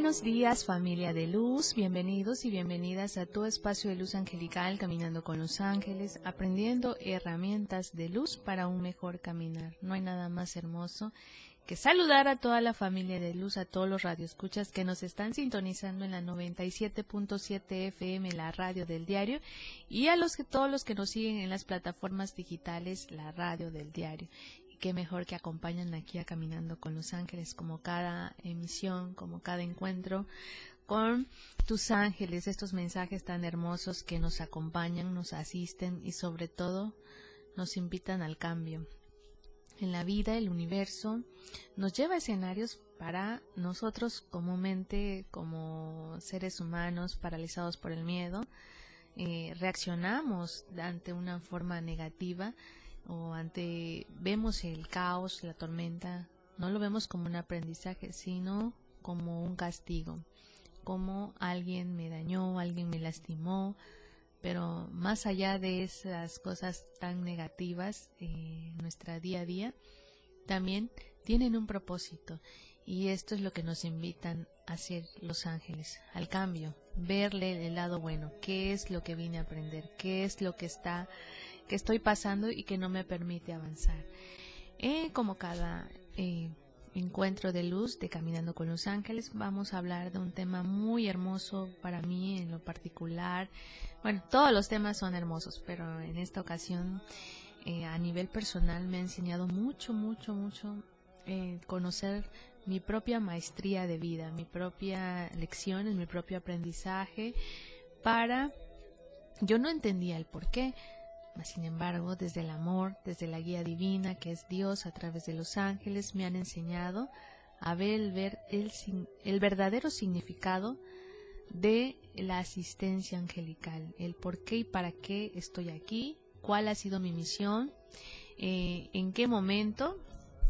Buenos días familia de luz, bienvenidos y bienvenidas a tu espacio de luz angelical Caminando con los Ángeles, aprendiendo herramientas de luz para un mejor caminar. No hay nada más hermoso que saludar a toda la familia de luz, a todos los radioescuchas que nos están sintonizando en la 97.7 FM, la radio del diario, y a los que todos los que nos siguen en las plataformas digitales, la radio del diario qué mejor que acompañan aquí a Caminando con los Ángeles, como cada emisión, como cada encuentro con tus ángeles, estos mensajes tan hermosos que nos acompañan, nos asisten y sobre todo nos invitan al cambio. En la vida, el universo nos lleva a escenarios para nosotros comúnmente como seres humanos paralizados por el miedo, eh, reaccionamos ante una forma negativa o ante vemos el caos, la tormenta, no lo vemos como un aprendizaje, sino como un castigo, como alguien me dañó, alguien me lastimó, pero más allá de esas cosas tan negativas en nuestra día a día, también tienen un propósito y esto es lo que nos invitan a hacer los ángeles, al cambio, verle el lado bueno, qué es lo que vine a aprender, qué es lo que está que estoy pasando y que no me permite avanzar. Eh, como cada eh, encuentro de luz de Caminando con los Ángeles, vamos a hablar de un tema muy hermoso para mí en lo particular. Bueno, todos los temas son hermosos, pero en esta ocasión eh, a nivel personal me ha enseñado mucho, mucho, mucho conocer mi propia maestría de vida, mi propia lección, mi propio aprendizaje para... Yo no entendía el por qué, sin embargo, desde el amor, desde la guía divina que es Dios a través de los ángeles, me han enseñado a ver el, ver el, el verdadero significado de la asistencia angelical, el por qué y para qué estoy aquí, cuál ha sido mi misión, eh, en qué momento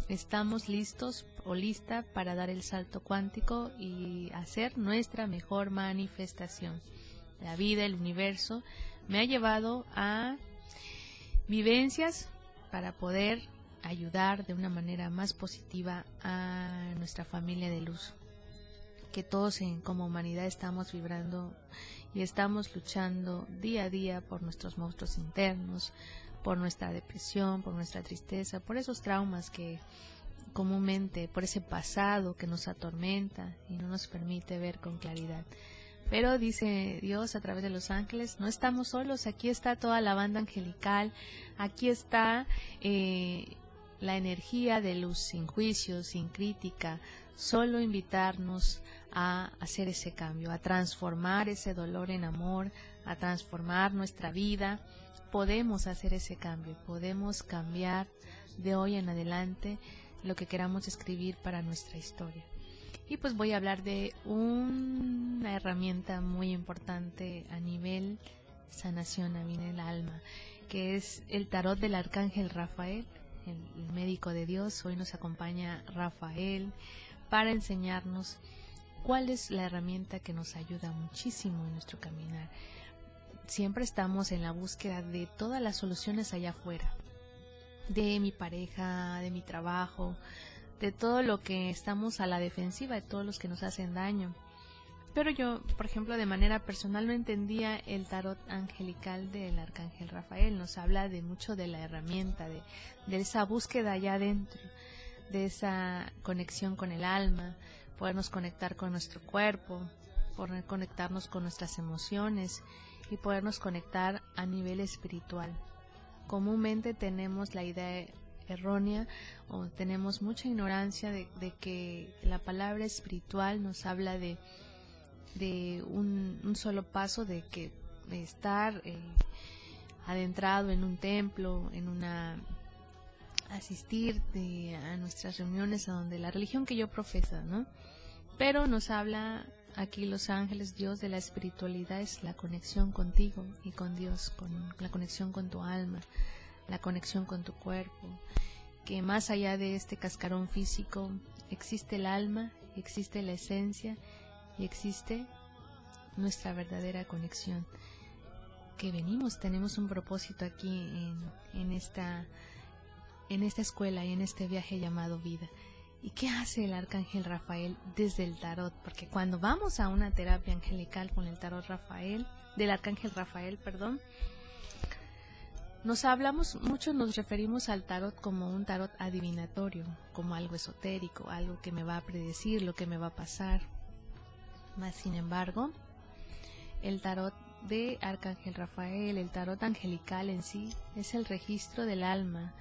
estamos listos o lista para dar el salto cuántico y hacer nuestra mejor manifestación. La vida, el universo, me ha llevado a vivencias para poder ayudar de una manera más positiva a nuestra familia de luz. Que todos en, como humanidad estamos vibrando y estamos luchando día a día por nuestros monstruos internos, por nuestra depresión, por nuestra tristeza, por esos traumas que comúnmente, por ese pasado que nos atormenta y no nos permite ver con claridad. Pero dice Dios a través de los ángeles, no estamos solos, aquí está toda la banda angelical, aquí está eh, la energía de luz sin juicio, sin crítica, solo invitarnos a hacer ese cambio, a transformar ese dolor en amor, a transformar nuestra vida. Podemos hacer ese cambio, podemos cambiar de hoy en adelante lo que queramos escribir para nuestra historia. Y pues voy a hablar de una herramienta muy importante a nivel sanación a mí en el alma, que es el tarot del arcángel Rafael, el, médico de Dios. Hoy nos acompaña Rafael para enseñarnos cuál es la herramienta que nos ayuda muchísimo en nuestro caminar. Siempre estamos en la búsqueda de todas las soluciones allá afuera, de mi pareja, de mi trabajo, de todo lo que estamos a la defensiva, de todos los que nos hacen daño. Pero yo, por ejemplo, de manera personal no entendía el tarot angelical del arcángel Rafael. Nos habla de mucho de la herramienta, de, de esa búsqueda allá adentro, de esa conexión con el alma, podernos conectar con nuestro cuerpo, poder conectarnos con nuestras emociones y podernos conectar a nivel espiritual. Comúnmente tenemos la idea errónea o tenemos mucha ignorancia de, que la palabra espiritual nos habla de, de un, solo paso de que estar eh, adentrado en un templo, en una asistir a nuestras reuniones a donde la religión que yo profeso, ¿no? Pero nos habla aquí los ángeles, Dios de la espiritualidad es la conexión contigo y con Dios, con la conexión con tu alma, la conexión con tu cuerpo, que más allá de este cascarón físico existe el alma, existe la esencia y existe nuestra verdadera conexión. Que venimos, tenemos un propósito aquí en, en esta en esta escuela y en este viaje llamado vida. ¿Y qué hace el arcángel Rafael desde el tarot? Porque cuando vamos a una terapia angelical con el tarot Rafael, del arcángel Rafael, perdón, nos hablamos, mucho nos referimos al tarot como un tarot adivinatorio, como algo esotérico, algo que me va a predecir lo que me va a pasar. Más sin embargo, el tarot de Arcángel Rafael, el tarot angelical en sí, es el registro del alma.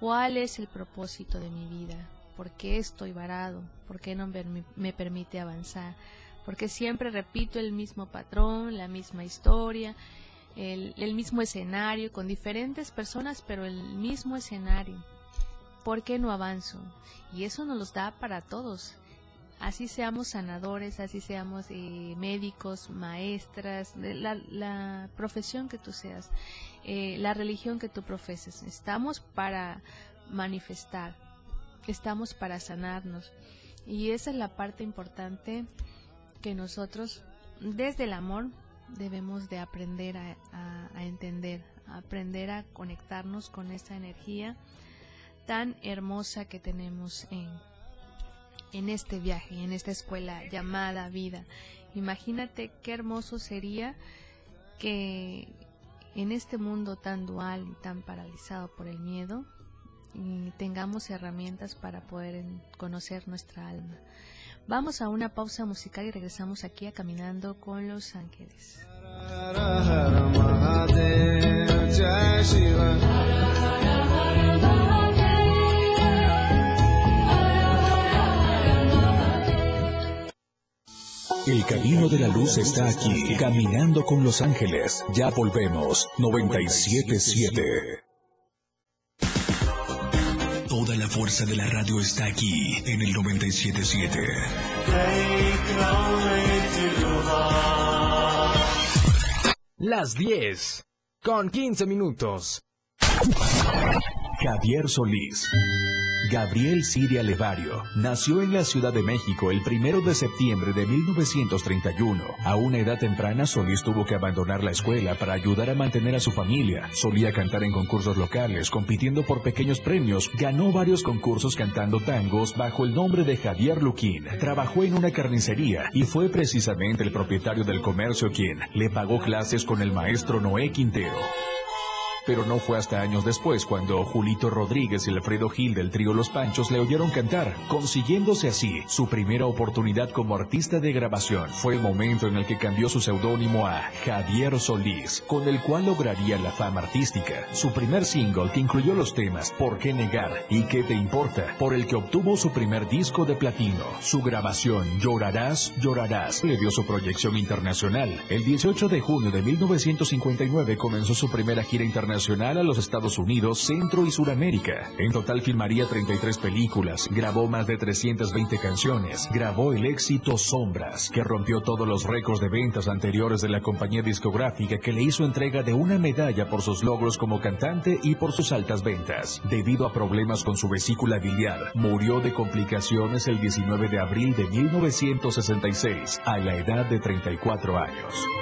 ¿Cuál es el propósito de mi vida? ¿Por qué estoy varado? ¿Por qué no me permite avanzar? Porque siempre repito el mismo patrón, la misma historia, el, el mismo escenario, con diferentes personas, pero el mismo escenario. ¿Por qué no avanzo? Y eso nos los da para todos. Así seamos sanadores, así seamos eh, médicos, maestras, la, la, profesión que tú seas, eh, la religión que tú profeses. Estamos para manifestar, estamos para sanarnos. Y esa es la parte importante que nosotros, desde el amor, debemos de aprender a, entender, aprender a conectarnos con esa energía tan hermosa que tenemos en, en este viaje, en esta escuela llamada vida. Imagínate qué hermoso sería que en este mundo tan dual y tan paralizado por el miedo, y tengamos herramientas para poder conocer nuestra alma. Vamos a una pausa musical y regresamos aquí a Caminando con los Ángeles. El camino de la luz está aquí, caminando con los ángeles. Ya volvemos, 977. Fuerza de la radio está aquí en el 977. Las 10 con 15 minutos. Javier Solís. Gabriel Siria Levario nació en la Ciudad de México el primero de septiembre de 1931. A una edad temprana, Solís tuvo que abandonar la escuela para ayudar a mantener a su familia. Solía cantar en concursos locales, compitiendo por pequeños premios. Ganó varios concursos cantando tangos bajo el nombre de Javier Luquín. Trabajó en una carnicería y fue precisamente el propietario del comercio quien le pagó clases con el maestro Noé Quintero. Pero no fue hasta años después cuando Julito Rodríguez y Alfredo Gil del trío Los Panchos le oyeron cantar, consiguiéndose así su primera oportunidad como artista de grabación. Fue el momento en el que cambió su seudónimo a Javier Solís, con el cual lograría la fama artística. Su primer single que incluyó los temas ¿Por qué negar? y ¿Qué te importa? por el que obtuvo su primer disco de platino. Su grabación Llorarás, llorarás le dio su proyección internacional. El 18 de junio de 1959 comenzó su primera gira internacional a los Estados Unidos, Centro y Suramérica. En total filmaría 33 películas, grabó más de 320 canciones, grabó el éxito Sombras, que rompió todos los récords de ventas anteriores de la compañía discográfica que le hizo entrega de una medalla por sus logros como cantante y por sus altas ventas. Debido a problemas con su vesícula biliar, murió de complicaciones el 19 de abril de 1966, a la edad de 34 años.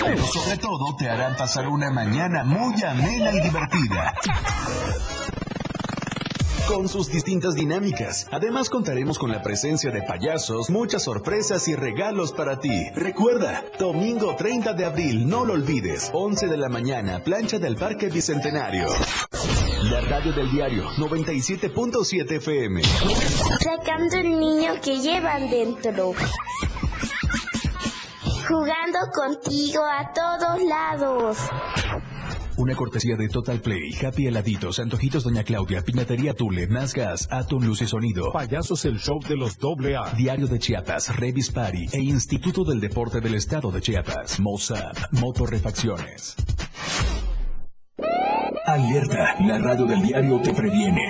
Pero sobre todo te harán pasar una mañana muy amena y divertida con sus distintas dinámicas. Además contaremos con la presencia de payasos, muchas sorpresas y regalos para ti. Recuerda, domingo 30 de abril, no lo olvides, 11 de la mañana, plancha del Parque Bicentenario. La radio del diario 97.7 FM. Sacando el niño que llevan dentro. Jugando contigo a todos lados. Una cortesía de Total Play, Happy Heladitos, Antojitos Doña Claudia, Piñatería Tule, Más Gas, Atom Luz y Sonido. Payasos el show de los doble A. Diario de Chiapas, Revis Party e Instituto del Deporte del Estado de Chiapas. Mozart, Motorrefacciones. Alerta, la radio del diario te previene.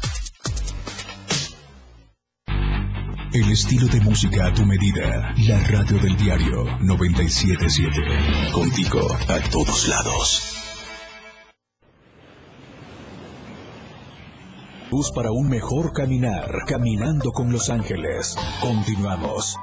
El estilo de música a tu medida. La radio del diario 977. Contigo a todos lados. Luz para un mejor caminar. Caminando con Los Ángeles. Continuamos.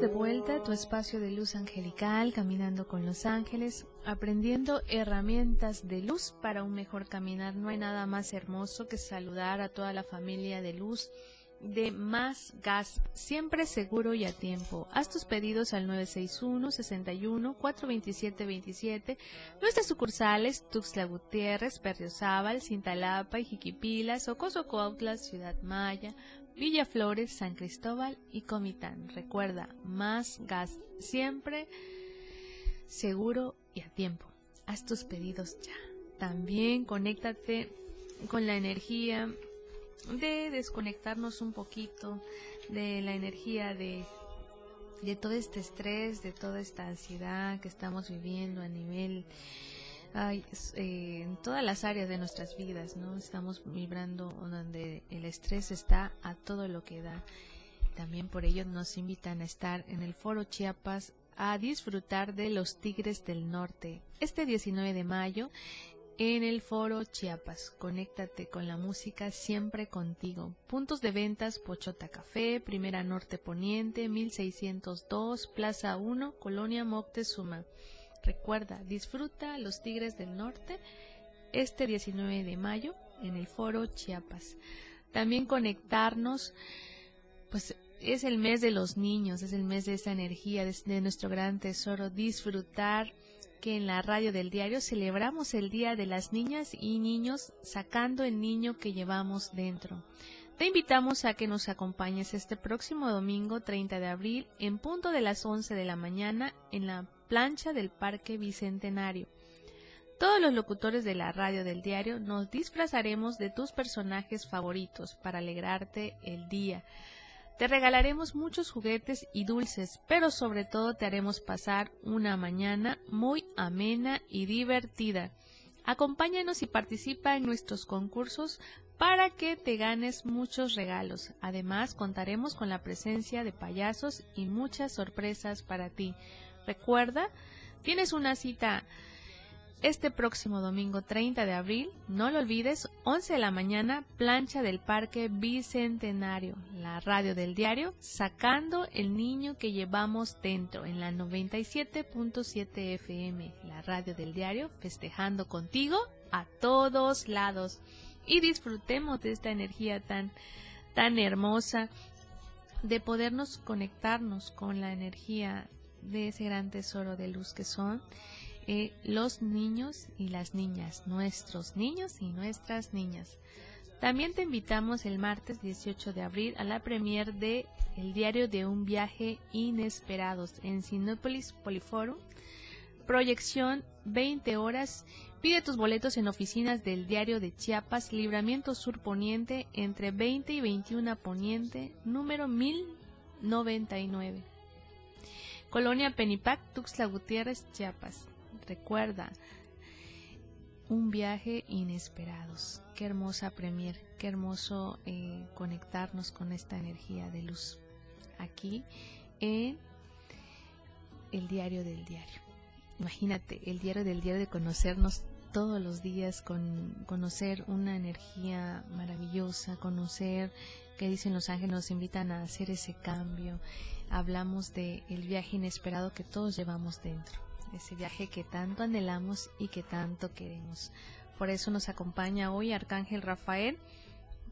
De vuelta a tu espacio de luz angelical, caminando con los ángeles, aprendiendo herramientas de luz para un mejor caminar. No hay nada más hermoso que saludar a toda la familia de luz de Más Gas, siempre seguro y a tiempo. Haz tus pedidos al 961 61 427 27. Nuestras sucursales Tuxtla Gutiérrez, Perriozábal, Cintalapa, Ijiquipilas, Ocoso Ciudad Maya, Villa Flores, San Cristóbal y Comitán. Recuerda, Más Gas, siempre seguro y a tiempo. Haz tus pedidos ya. También conéctate con la energía de desconectarnos un poquito de la energía de, de todo este estrés, de toda esta ansiedad que estamos viviendo a nivel ay, eh, en todas las áreas de nuestras vidas, ¿no? Estamos vibrando donde el estrés está a todo lo que da. También por ello nos invitan a estar en el Foro Chiapas a disfrutar de los Tigres del Norte este 19 de mayo en el Foro Chiapas. Conéctate con la música siempre contigo. Puntos de ventas Pochota Café, Primera Norte Poniente, 1602, Plaza 1, Colonia Moctezuma. Recuerda, disfruta los Tigres del Norte este 19 de mayo en el Foro Chiapas. También conectarnos, pues es el mes de los niños, es el mes de esa energía, de, de nuestro gran tesoro, disfrutar que en la radio del diario celebramos el Día de las Niñas y Niños sacando el niño que llevamos dentro. Te invitamos a que nos acompañes este próximo domingo 30 de abril en punto de las 11 de la mañana en la plancha del Parque Bicentenario. Todos los locutores de la radio del diario nos disfrazaremos de tus personajes favoritos para alegrarte el día. Te regalaremos muchos juguetes y dulces, pero sobre todo te haremos pasar una mañana muy amena y divertida. Acompáñanos y participa en nuestros concursos para que te ganes muchos regalos. Además, contaremos con la presencia de payasos y muchas sorpresas para ti. Recuerda, tienes una cita este próximo domingo 30 de abril, no lo olvides, 11 de la mañana, plancha del Parque Bicentenario, la radio del diario, sacando el niño que llevamos dentro en la 97.7 FM, la radio del diario, festejando contigo a todos lados. Y disfrutemos de esta energía tan, tan hermosa de podernos conectarnos con la energía de ese gran tesoro de luz que son eh, los niños y las niñas, nuestros niños y nuestras niñas. También te invitamos el martes 18 de abril a la premier de El diario de un viaje inesperados en Sinópolis Poliforum. Proyección 20 horas. Pide tus boletos en oficinas del diario de Chiapas, Libramiento Sur Poniente, entre 20 y 21 Poniente, número 1099. Colonia Penipac, Tuxtla Gutiérrez, Chiapas. Recuerda, un viaje inesperados. Qué hermosa premier, qué hermoso eh, conectarnos con esta energía de luz. Aquí en el diario del diario. Imagínate, el diario del diario de conocernos todos los días, con conocer una energía maravillosa, conocer que dicen los ángeles nos invitan a hacer ese cambio. Hablamos de el viaje inesperado que todos llevamos dentro, ese viaje que tanto anhelamos y que tanto queremos. Por eso nos acompaña hoy Arcángel Rafael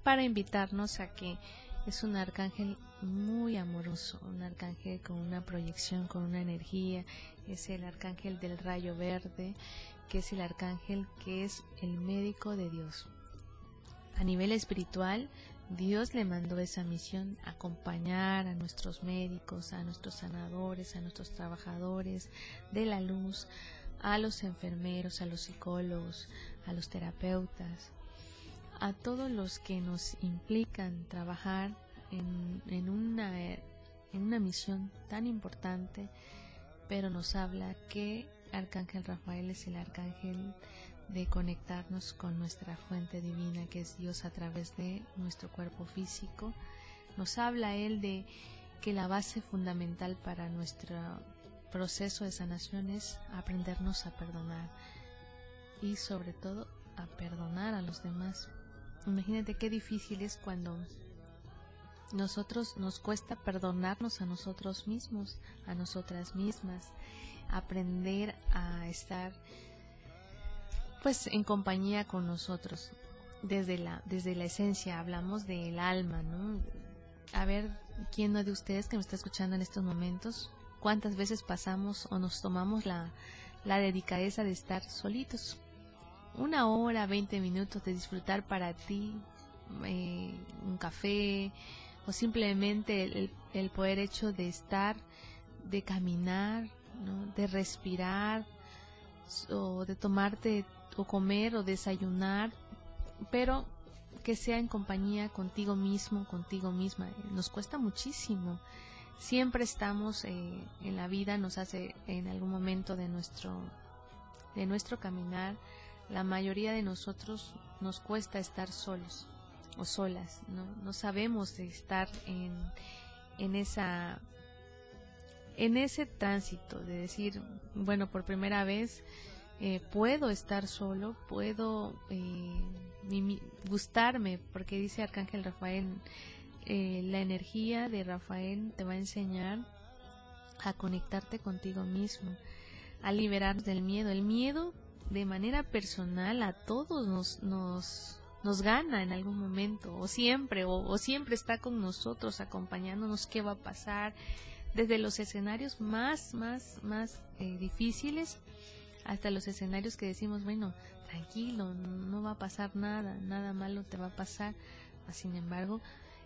para invitarnos a que es un arcángel muy amoroso, un arcángel con una proyección, con una energía, es el arcángel del rayo verde, que es el arcángel que es el médico de Dios. A nivel espiritual, Dios le mandó esa misión, acompañar a nuestros médicos, a nuestros sanadores, a nuestros trabajadores de la luz, a los enfermeros, a los psicólogos, a los terapeutas, a todos los que nos implican trabajar en, una, en una misión tan importante, pero nos habla que Arcángel Rafael es el arcángel de conectarnos con nuestra fuente divina, que es Dios a través de nuestro cuerpo físico. Nos habla Él de que la base fundamental para nuestro proceso de sanación es aprendernos a perdonar y sobre todo a perdonar a los demás. Imagínate qué difícil es cuando nosotros nos cuesta perdonarnos a nosotros mismos, a nosotras mismas, aprender a estar pues en compañía con nosotros. Desde la, desde la esencia hablamos del alma, ¿no? A ver, ¿quién no de ustedes que me está escuchando en estos momentos? ¿Cuántas veces pasamos o nos tomamos la, la delicadeza de estar solitos? Una hora, 20 minutos de disfrutar para ti eh, un café o simplemente el, el poder hecho de estar, de caminar, ¿no? de respirar o de tomarte o comer o desayunar, pero que sea en compañía contigo mismo, contigo misma. Nos cuesta muchísimo. Siempre estamos eh, en la vida, nos hace en algún momento de nuestro, de nuestro caminar, la mayoría de nosotros nos cuesta estar solos o solas, no, no sabemos estar en, en esa en ese tránsito de decir, bueno, por primera vez eh, puedo estar solo, puedo eh, gustarme, porque dice Arcángel Rafael, eh, la energía de Rafael te va a enseñar a conectarte contigo mismo, a liberar del miedo. El miedo de manera personal a todos nos, nos, nos gana en algún momento, o siempre, o, o siempre está con nosotros acompañándonos qué va a pasar, desde los escenarios más, más, más difíciles hasta los escenarios que decimos, bueno, tranquilo, no va a pasar nada, nada malo te va a pasar. Sin embargo,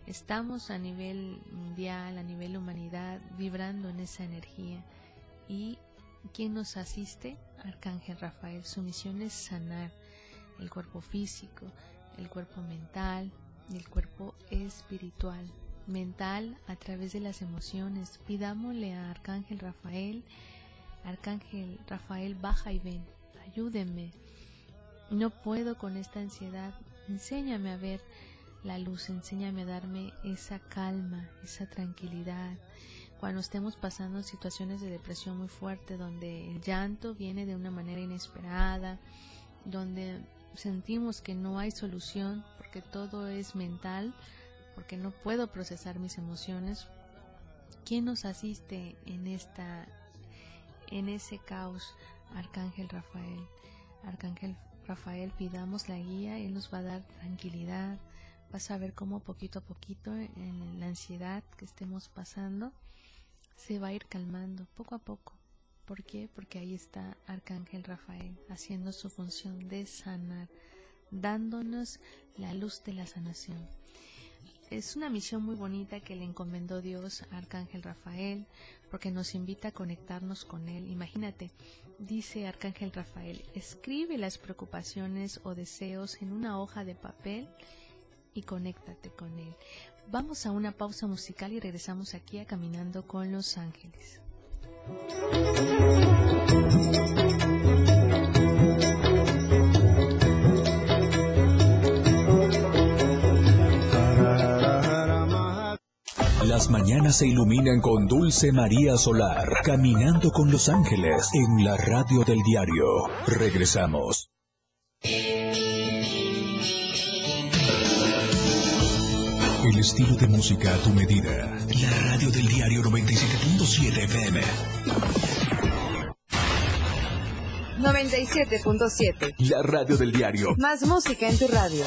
estamos a nivel mundial, a nivel humanidad, vibrando en esa energía. ¿Y quién nos asiste? Arcángel Rafael. Su misión es sanar el cuerpo físico, el cuerpo mental el cuerpo espiritual. Mental a través de las emociones. Pidámosle a Arcángel Rafael Arcángel Rafael, baja y ven, ayúdenme. No puedo con esta ansiedad. Enséñame a ver la luz, enséñame a darme esa calma, esa tranquilidad. Cuando estemos pasando situaciones de depresión muy fuerte, donde el llanto viene de una manera inesperada, donde sentimos que no hay solución porque todo es mental, porque no puedo procesar mis emociones, ¿quién nos asiste en esta en ese caos, Arcángel Rafael. Arcángel Rafael, pidamos la guía, Él nos va a dar tranquilidad. Vas a ver cómo poquito a poquito en la ansiedad que estemos pasando se va a ir calmando poco a poco. ¿Por qué? Porque ahí está Arcángel Rafael haciendo su función de sanar, dándonos la luz de la sanación es una misión muy bonita que le encomendó Dios a Arcángel Rafael, porque nos invita a conectarnos con Él. Imagínate, dice Arcángel Rafael, escribe las preocupaciones o deseos en una hoja de papel y conéctate con Él. Vamos a una pausa musical y regresamos aquí a Caminando con los Ángeles. Las mañanas se iluminan con Dulce María Solar, caminando con los ángeles en la radio del diario. Regresamos. El estilo de música a tu medida. La radio del diario 97.7 FM. 97.7. La radio del diario. Más música en tu radio.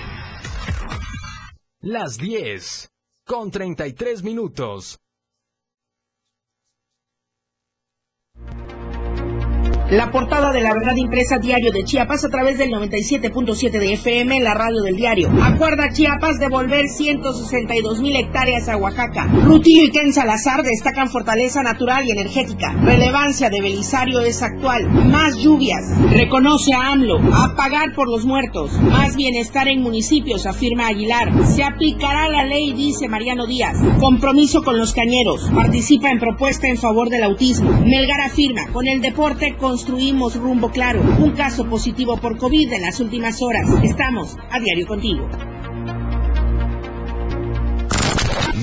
Las 10 con 33 minutos. La portada de la verdad impresa diario de Chiapas a través del 97.7 de FM, la radio del diario. Acuerda Chiapas devolver 162 mil hectáreas a Oaxaca. Rutillo y Ken Salazar destacan fortaleza natural y energética. Relevancia de Belisario es actual. Más lluvias. Reconoce a AMLO. A pagar por los muertos. Más bienestar en municipios, afirma Aguilar. Se aplicará la ley, dice Mariano Díaz. Compromiso con los cañeros. Participa en propuesta en favor del autismo. Melgar afirma, con el deporte con construimos rumbo claro. Un caso positivo por COVID en las últimas horas. Estamos a diario contigo.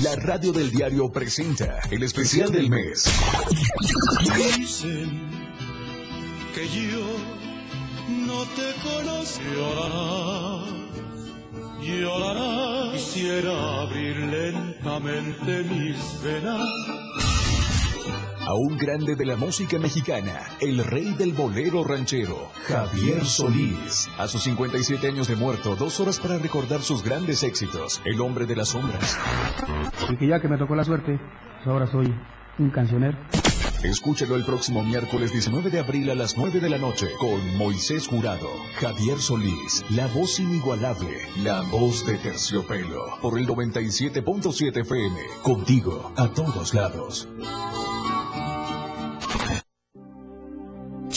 La radio del diario presenta el especial del mes. Dicen que yo no te conozco. Llorarás, llorarás. Quisiera abrir lentamente mis venas a un grande de la música mexicana, el rey del bolero ranchero, Javier Solís. A sus 57 años de muerto, dos horas para recordar sus grandes éxitos, El hombre de las sombras. Y que ya que me tocó la suerte, pues ahora soy un cancionero. Escúchelo el próximo miércoles 19 de abril a las 9 de la noche con Moisés Jurado, Javier Solís, la voz inigualable, la voz de terciopelo, por el 97.7 FM, contigo a todos lados.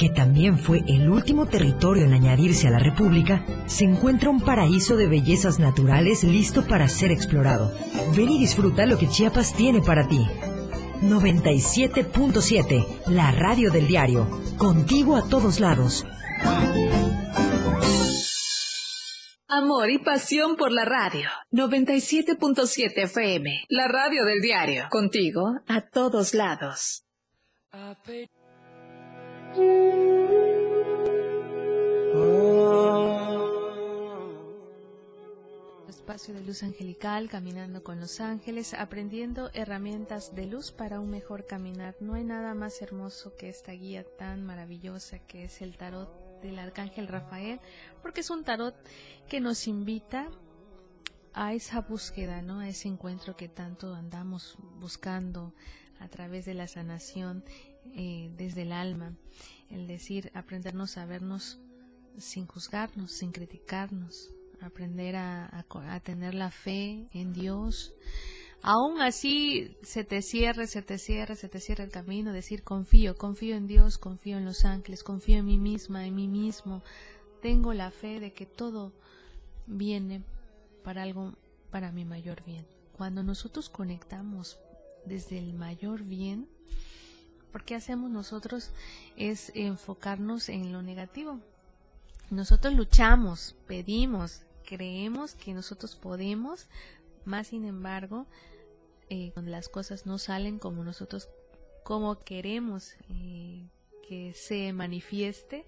que también fue el último territorio en añadirse a la República, se encuentra un paraíso de bellezas naturales listo para ser explorado. Ven y disfruta lo que Chiapas tiene para ti. 97.7, la radio del diario. Contigo a todos lados. Amor y pasión por la radio. 97.7 FM, la radio del diario. Contigo a todos lados. Espacio de luz angelical, caminando con los ángeles, aprendiendo herramientas de luz para un mejor caminar. No hay nada más hermoso que esta guía tan maravillosa que es el tarot del arcángel Rafael, porque es un tarot que nos invita a esa búsqueda, ¿no? A ese encuentro que tanto andamos buscando a través de la sanación eh, desde el alma, el decir, aprendernos a vernos sin juzgarnos, sin criticarnos, aprender a, tener la fe en Dios. Aún así se te cierre, se te cierre, se te cierre el camino, decir confío, confío en Dios, confío en los ángeles, confío en mí misma, en mí mismo. Tengo la fe de que todo viene para algo, para mi mayor bien. Cuando nosotros conectamos desde el mayor bien, porque hacemos nosotros es enfocarnos en lo negativo. Nosotros luchamos, pedimos, creemos que nosotros podemos, más sin embargo, eh, cuando las cosas no salen como nosotros, como queremos eh, que se manifieste,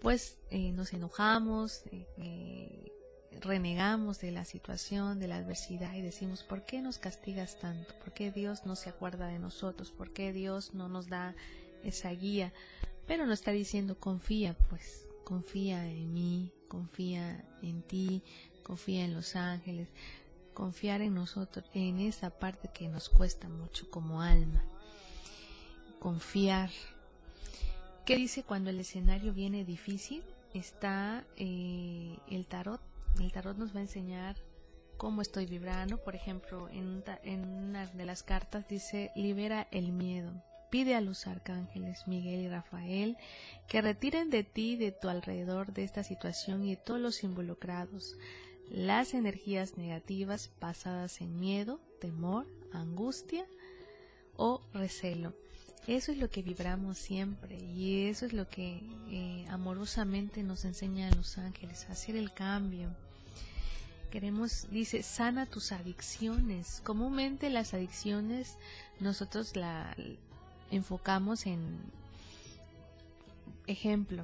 pues eh, nos enojamos, renegamos de la situación, de la adversidad y decimos, ¿por qué nos castigas tanto? ¿Por qué Dios no se acuerda de nosotros? ¿Por qué Dios no nos da esa guía? Pero nos está diciendo, confía, pues, confía en mí, confía en ti, confía en los ángeles, confiar en nosotros, en esa parte que nos cuesta mucho como alma. Confiar. ¿Qué dice cuando el escenario viene difícil? Está eh, el tarot. El tarot nos va a enseñar cómo estoy vibrando. Por ejemplo, en, una de las cartas dice, libera el miedo. Pide a los arcángeles Miguel y Rafael que retiren de ti, de tu alrededor, de esta situación y de todos los involucrados las energías negativas basadas en miedo, temor, angustia o recelo. Eso es lo que vibramos siempre y eso es lo que eh, amorosamente nos enseñan los ángeles, hacer el cambio. Queremos, dice, sana tus adicciones. Comúnmente las adicciones nosotros la enfocamos en, ejemplo,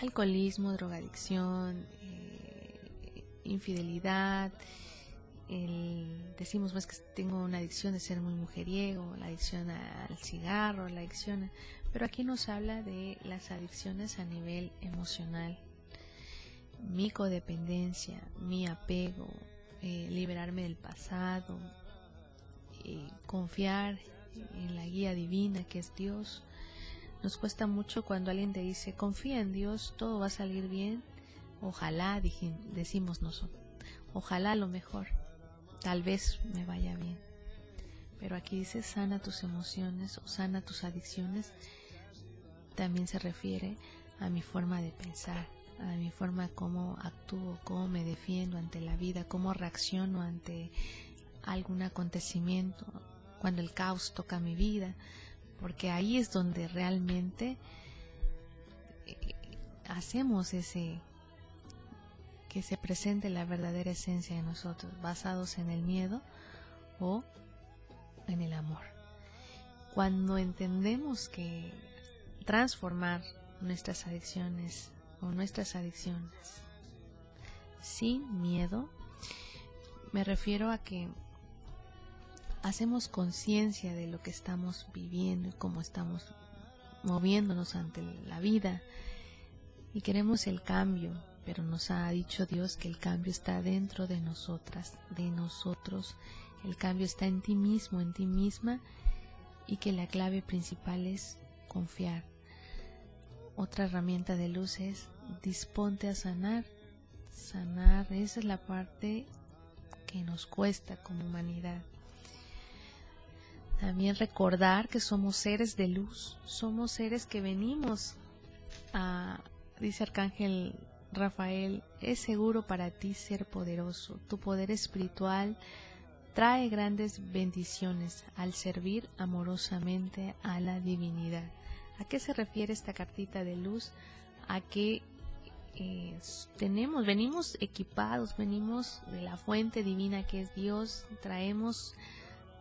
alcoholismo, drogadicción, infidelidad, decimos más que tengo una adicción de ser muy mujeriego, la adicción al cigarro, la adicción, pero aquí nos habla de las adicciones a nivel emocional, mi codependencia, mi apego, eh, liberarme del pasado, confiar en la guía divina que es Dios. Nos cuesta mucho cuando alguien te dice, confía en Dios, todo va a salir bien, Ojalá, decimos nosotros, ojalá lo mejor, tal vez me vaya bien. Pero aquí dice sana tus emociones o sana tus adicciones, también se refiere a mi forma de pensar, a mi forma cómo actúo, cómo me defiendo ante la vida, cómo reacciono ante algún acontecimiento, cuando el caos toca mi vida, porque ahí es donde realmente eh, hacemos ese que se presente la verdadera esencia de nosotros, basados en el miedo o en el amor. Cuando entendemos que transformar nuestras adicciones o nuestras adicciones sin miedo, me refiero a que hacemos conciencia de lo que estamos viviendo y cómo estamos moviéndonos ante la vida y queremos el cambio, pero nos ha dicho Dios que el cambio está dentro de nosotras, de nosotros. El cambio está en ti mismo, en ti misma, y que la clave principal es confiar. Otra herramienta de luz es disponte a sanar. Sanar, esa es la parte que nos cuesta como humanidad. También recordar que somos seres de luz, somos seres que venimos a, dice Arcángel Rafael, es seguro para ti ser poderoso. Tu poder espiritual trae grandes bendiciones al servir amorosamente a la divinidad. ¿A qué se refiere esta cartita de luz? A que eh, tenemos, venimos equipados, venimos de la fuente divina que es Dios, traemos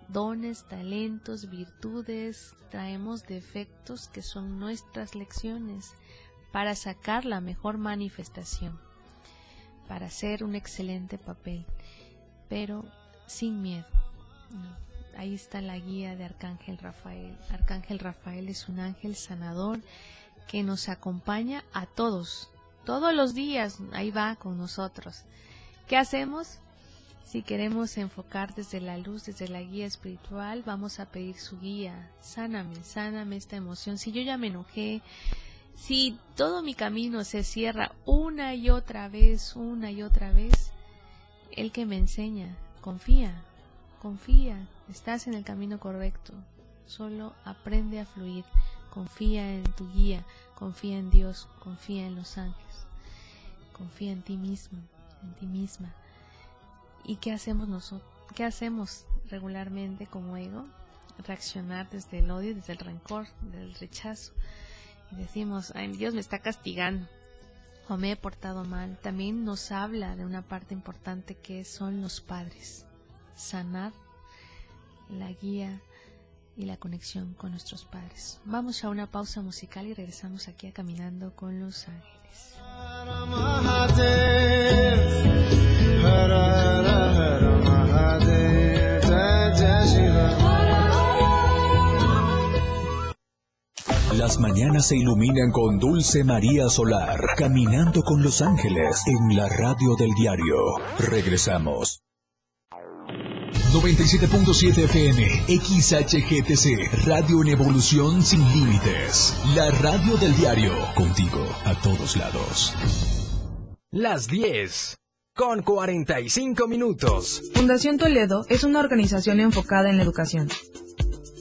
dones, talentos, virtudes, traemos defectos que son nuestras lecciones para sacar la mejor manifestación, para hacer un excelente papel, pero sin miedo. Ahí está la guía de Arcángel Rafael. Arcángel Rafael es un ángel sanador que nos acompaña a todos, todos los días, ahí va con nosotros. ¿Qué hacemos? Si queremos enfocar desde la luz, desde la guía espiritual, vamos a pedir su guía. Sáname, sáname esta emoción. Si yo ya me enojé, si todo mi camino se cierra una y otra vez, una y otra vez, el que me enseña, confía, confía, estás en el camino correcto, solo aprende a fluir, confía en tu guía, confía en Dios, confía en los ángeles, confía en ti mismo, en ti misma. ¿Y qué hacemos nosotros? ¿Qué hacemos regularmente como ego? Reaccionar desde el odio, desde el rencor, del rechazo decimos, ay, Dios me está castigando o me he portado mal, también nos habla de una parte importante que son los padres, sanar la guía y la conexión con nuestros padres. Vamos a una pausa musical y regresamos aquí a Caminando con los Ángeles. Las mañanas se iluminan con Dulce María Solar, caminando con los ángeles en la radio del diario. Regresamos. 97.7 FM, XHGTC, Radio en Evolución Sin Límites. La radio del diario, contigo a todos lados. Las 10, con 45 minutos. Fundación Toledo es una organización enfocada en la educación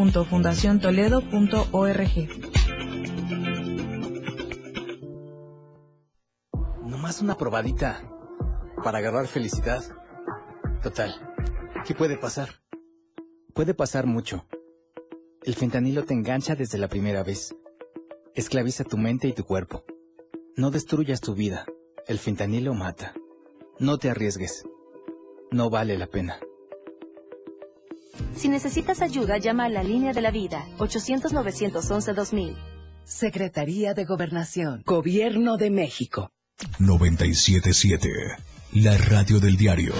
www.fundaciontoledo.org. Nomás una probadita para agarrar felicidad. Total, ¿qué puede pasar? Puede pasar mucho. El fentanilo te engancha desde la primera vez. Esclaviza tu mente y tu cuerpo. No destruyas tu vida. El fentanilo mata. No te arriesgues. No vale la pena. Si necesitas ayuda, llama a la línea de la vida, 800-911-2000. Secretaría de Gobernación, Gobierno de México. 977, la radio del diario.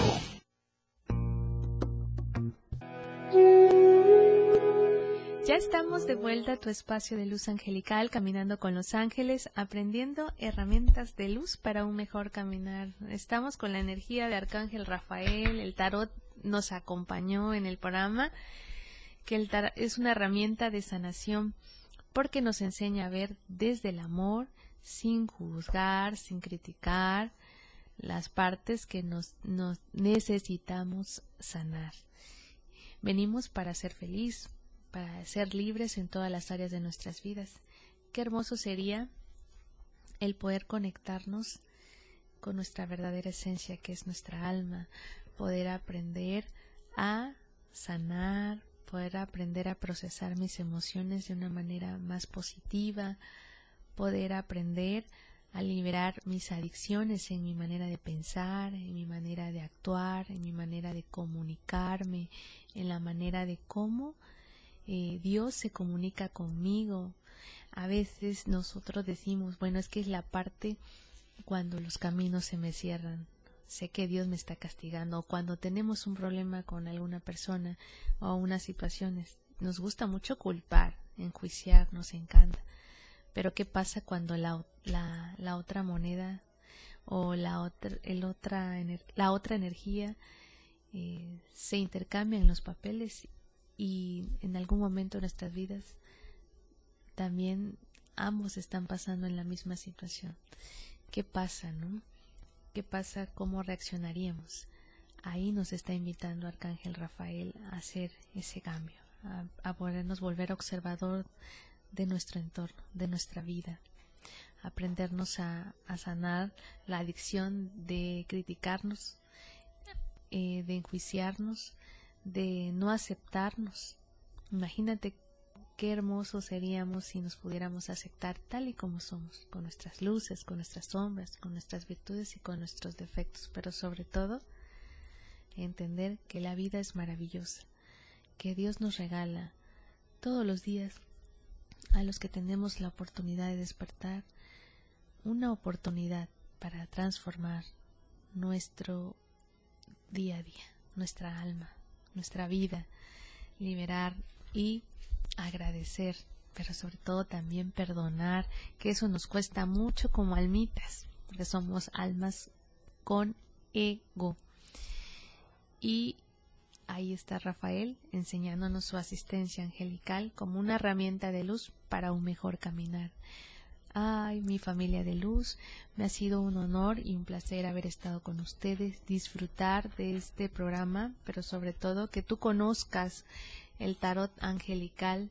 Ya estamos de vuelta a tu espacio de luz angelical, caminando con los ángeles, aprendiendo herramientas de luz para un mejor caminar. Estamos con la energía de Arcángel Rafael, el tarot nos acompañó en el programa, que el tarot es una herramienta de sanación porque nos enseña a ver desde el amor, sin juzgar, sin criticar, las partes que nos, nos necesitamos sanar. Venimos para ser feliz, para ser libres en todas las áreas de nuestras vidas. Qué hermoso sería el poder conectarnos con nuestra verdadera esencia, que es nuestra alma, poder aprender a sanar, poder aprender a procesar mis emociones de una manera más positiva, poder aprender a liberar mis adicciones en mi manera de pensar, en mi manera de actuar, en mi manera de comunicarme, en la manera de cómo eh, Dios se comunica conmigo. A veces nosotros decimos, bueno, es que es la parte cuando los caminos se me cierran, sé que Dios me está castigando o cuando tenemos un problema con alguna persona o unas situaciones, nos gusta mucho culpar, enjuiciar, nos encanta. Pero ¿qué pasa cuando la, la, la otra moneda o la otra, el otra, la otra energía eh, se intercambian los papeles y en algún momento de nuestras vidas también ambos están pasando en la misma situación? ¿Qué pasa, no? ¿Qué pasa? ¿Cómo reaccionaríamos? Ahí nos está invitando Arcángel Rafael a hacer ese cambio, a, podernos volver observador de nuestro entorno, de nuestra vida, aprendernos a, sanar la adicción de criticarnos, eh, de enjuiciarnos, de no aceptarnos. Imagínate qué hermosos seríamos si nos pudiéramos aceptar tal y como somos, con nuestras luces, con nuestras sombras, con nuestras virtudes y con nuestros defectos, pero sobre todo entender que la vida es maravillosa, que Dios nos regala todos los días a los que tenemos la oportunidad de despertar una oportunidad para transformar nuestro día a día, nuestra alma, nuestra vida, liberar y agradecer, pero sobre todo también perdonar, que eso nos cuesta mucho como almitas, porque somos almas con ego. Y ahí está Rafael enseñándonos su asistencia angelical como una herramienta de luz para un mejor caminar. Ay, mi familia de luz, me ha sido un honor y un placer haber estado con ustedes, disfrutar de este programa, pero sobre todo que tú conozcas el tarot angelical,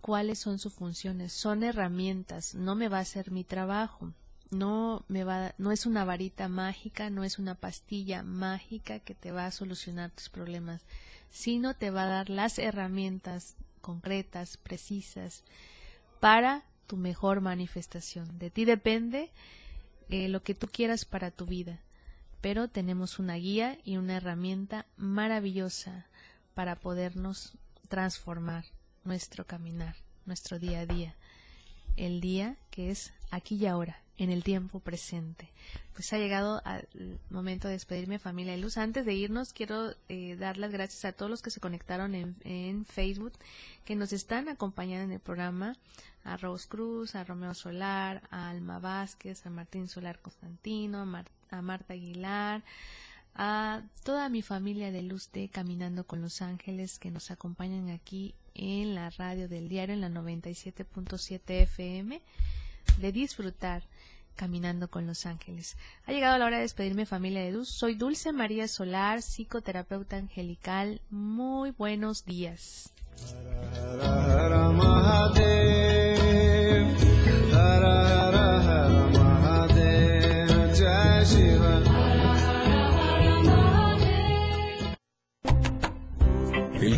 cuáles son sus funciones. Son herramientas, no me va a hacer mi trabajo. No me va no es una varita mágica, no es una pastilla mágica que te va a solucionar tus problemas, sino te va a dar las herramientas concretas, precisas para tu mejor manifestación. De ti depende eh, lo que tú quieras para tu vida. Pero tenemos una guía y una herramienta maravillosa para podernos transformar nuestro caminar, nuestro día a día, el día que es aquí y ahora, en el tiempo presente. Pues ha llegado el momento de despedirme familia de luz. Antes de irnos quiero eh, dar las gracias a todos los que se conectaron en, en, Facebook, que nos están acompañando en el programa, a Rose Cruz, a Romeo Solar, a Alma Vázquez, a Martín Solar Constantino, a, a Marta Aguilar, a toda mi familia de luz de Caminando con los Ángeles que nos acompañan aquí en la radio del diario en la 97.7 FM de disfrutar caminando con los ángeles. Ha llegado la hora de despedirme familia de luz. Soy Dulce María Solar, psicoterapeuta angelical. Muy buenos días.